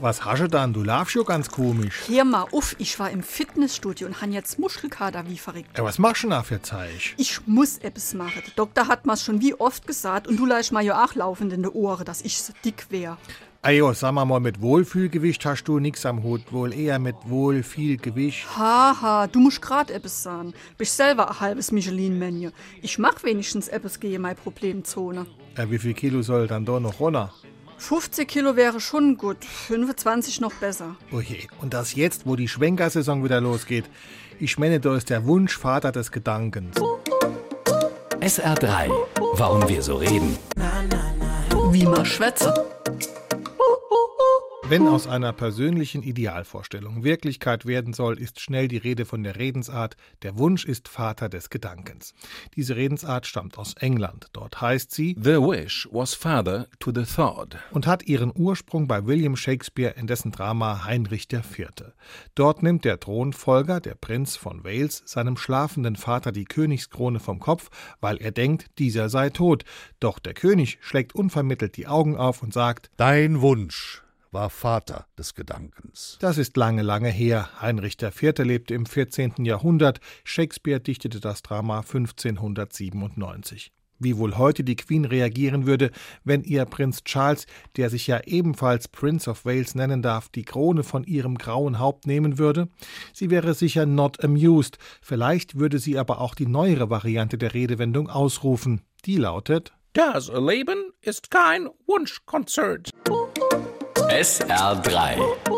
Was hast du dann? Du laufst schon ganz komisch. Hier mal auf, ich war im Fitnessstudio und han jetzt Muschelkater wie verrückt. Ja, was machst du denn da für Zeich? Ich muss etwas machen. Der Doktor hat mir's schon wie oft gesagt und du leist mal ja auch laufend in die Ohren, dass ich so dick wär. Ajo, sag mal, mal, mit Wohlfühlgewicht hast du nix am Hut. Wohl eher mit wohl viel Gewicht. Haha, du musst grad etwas sagen. Bist selber ein halbes Michelin-Menü. Ich mach wenigstens etwas gegen meine Problemzone. Ja, wie viel Kilo soll dann da noch runter? 50 Kilo wäre schon gut, 25 noch besser. Oh je, und das jetzt, wo die Schwenkersaison wieder losgeht. Ich meine, da ist der Wunsch Vater des Gedankens. SR3. Warum wir so reden. Wie man schwätze. Wenn aus einer persönlichen Idealvorstellung Wirklichkeit werden soll, ist schnell die Rede von der Redensart Der Wunsch ist Vater des Gedankens. Diese Redensart stammt aus England. Dort heißt sie The wish was father to the thought. und hat ihren Ursprung bei William Shakespeare in dessen Drama Heinrich IV. Dort nimmt der Thronfolger, der Prinz von Wales, seinem schlafenden Vater die Königskrone vom Kopf, weil er denkt, dieser sei tot. Doch der König schlägt unvermittelt die Augen auf und sagt, Dein Wunsch war Vater des Gedankens. Das ist lange, lange her. Heinrich IV. lebte im 14. Jahrhundert. Shakespeare dichtete das Drama 1597. Wie wohl heute die Queen reagieren würde, wenn ihr Prinz Charles, der sich ja ebenfalls Prince of Wales nennen darf, die Krone von ihrem grauen Haupt nehmen würde? Sie wäre sicher not amused. Vielleicht würde sie aber auch die neuere Variante der Redewendung ausrufen. Die lautet Das Leben ist kein Wunschkonzert. SR3.